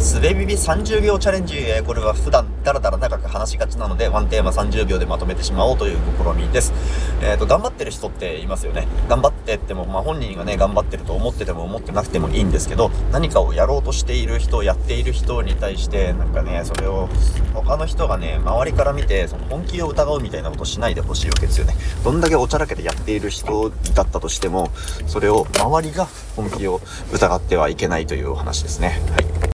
すべびび30秒チャレンジ。えこれは普段だらだら長く話しがちなので、ワンテーマ30秒でまとめてしまおうという試みです。えっ、ー、と、頑張ってる人っていますよね。頑張ってっても、まあ、本人がね、頑張ってると思ってても思ってなくてもいいんですけど、何かをやろうとしている人、やっている人に対して、なんかね、それを他の人がね、周りから見て、その本気を疑うみたいなことしないでほしいわけですよね。どんだけおちゃらけでやっている人だったとしても、それを周りが本気を疑ってはいけないというお話ですね。はい。